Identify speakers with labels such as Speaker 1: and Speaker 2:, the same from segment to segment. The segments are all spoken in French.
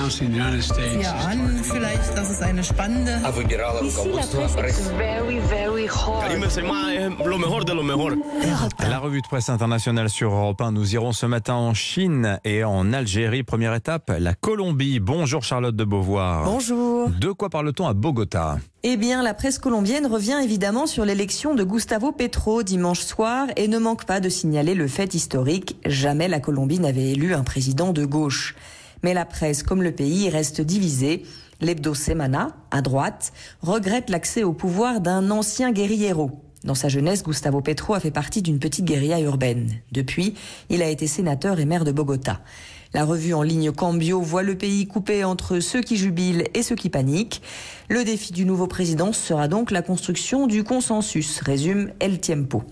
Speaker 1: Ja, an vielleicht, dass es eine spannende
Speaker 2: Very, very hot.
Speaker 3: La revue de presse internationale sur Europe 1. Nous irons ce matin en Chine et en Algérie. Première étape, la Colombie. Bonjour Charlotte de Beauvoir.
Speaker 4: Bonjour.
Speaker 3: De quoi parle-t-on à Bogota?
Speaker 4: Eh bien, la presse colombienne revient évidemment sur l'élection de Gustavo Petro dimanche soir et ne manque pas de signaler le fait historique. Jamais la Colombie n'avait élu un président de gauche. Mais la presse, comme le pays, reste divisée. L'hebdo Semana, à droite, regrette l'accès au pouvoir d'un ancien guerriero. Dans sa jeunesse, Gustavo Petro a fait partie d'une petite guérilla urbaine. Depuis, il a été sénateur et maire de Bogota. La revue en ligne Cambio voit le pays coupé entre ceux qui jubilent et ceux qui paniquent. Le défi du nouveau président sera donc la construction du consensus, résume El Tiempo.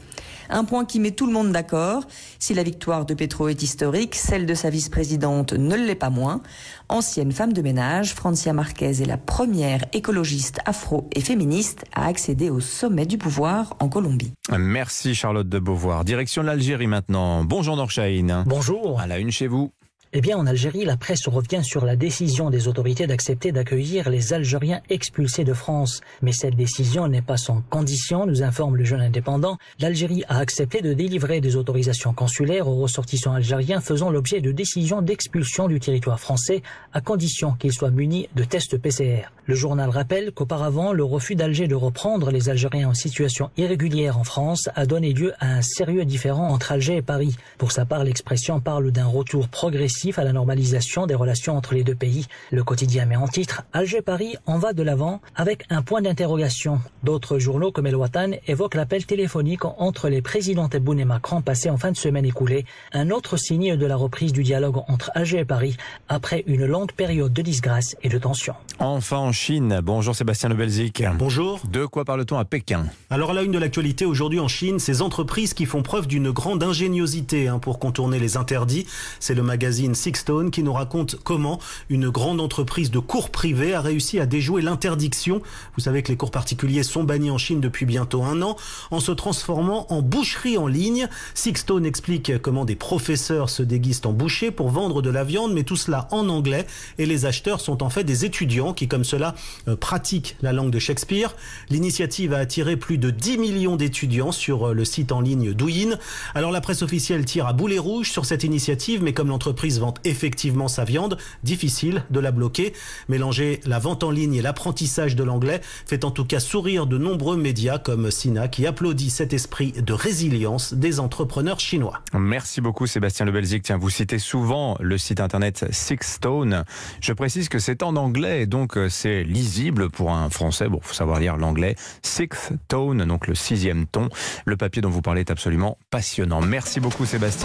Speaker 4: Un point qui met tout le monde d'accord. Si la victoire de Petro est historique, celle de sa vice-présidente ne l'est pas moins. Ancienne femme de ménage, Francia Marquez est la première écologiste afro et féministe à accéder au sommet du pouvoir en Colombie.
Speaker 3: Merci Charlotte de Beauvoir. Direction l'Algérie maintenant. Bonjour Norchaïn.
Speaker 5: Bonjour.
Speaker 3: À la une chez vous.
Speaker 5: Eh bien, en Algérie, la presse revient sur la décision des autorités d'accepter d'accueillir les Algériens expulsés de France. Mais cette décision n'est pas sans condition, nous informe le jeune indépendant. L'Algérie a accepté de délivrer des autorisations consulaires aux ressortissants algériens faisant l'objet de décisions d'expulsion du territoire français, à condition qu'ils soient munis de tests PCR. Le journal rappelle qu'auparavant, le refus d'Alger de reprendre les Algériens en situation irrégulière en France a donné lieu à un sérieux différend entre Alger et Paris. Pour sa part, l'expression parle d'un retour progressif à la normalisation des relations entre les deux pays. Le quotidien met en titre Alger-Paris en va de l'avant avec un point d'interrogation. D'autres journaux comme El Watan évoquent l'appel téléphonique entre les présidents Tebboune et Macron passé en fin de semaine écoulée, un autre signe de la reprise du dialogue entre Alger et Paris après une longue période de disgrâce et de tension.
Speaker 3: Chine. Bonjour Sébastien Lebelzik.
Speaker 6: Bonjour.
Speaker 3: De quoi parle-t-on à Pékin?
Speaker 6: Alors la une de l'actualité aujourd'hui en Chine, ces entreprises qui font preuve d'une grande ingéniosité hein, pour contourner les interdits. C'est le magazine Sixstone qui nous raconte comment une grande entreprise de cours privés a réussi à déjouer l'interdiction. Vous savez que les cours particuliers sont bannis en Chine depuis bientôt un an en se transformant en boucherie en ligne. Sixstone explique comment des professeurs se déguisent en bouchers pour vendre de la viande, mais tout cela en anglais et les acheteurs sont en fait des étudiants qui comme cela euh, pratiquent la langue de Shakespeare. L'initiative a attiré plus de 10 millions d'étudiants sur euh, le site en ligne Douyin. Alors la presse officielle tire à boulet rouge sur cette initiative, mais comme l'entreprise vend effectivement sa viande, difficile de la bloquer. Mélanger la vente en ligne et l'apprentissage de l'anglais fait en tout cas sourire de nombreux médias comme Sina qui applaudit cet esprit de résilience des entrepreneurs chinois.
Speaker 3: Merci beaucoup Sébastien Lebelzik. Tiens, vous citez souvent le site internet Sixstone. Je précise que c'est en anglais donc euh, lisible pour un français. Bon, faut savoir lire l'anglais. Sixth tone, donc le sixième ton. Le papier dont vous parlez est absolument passionnant. Merci beaucoup Sébastien.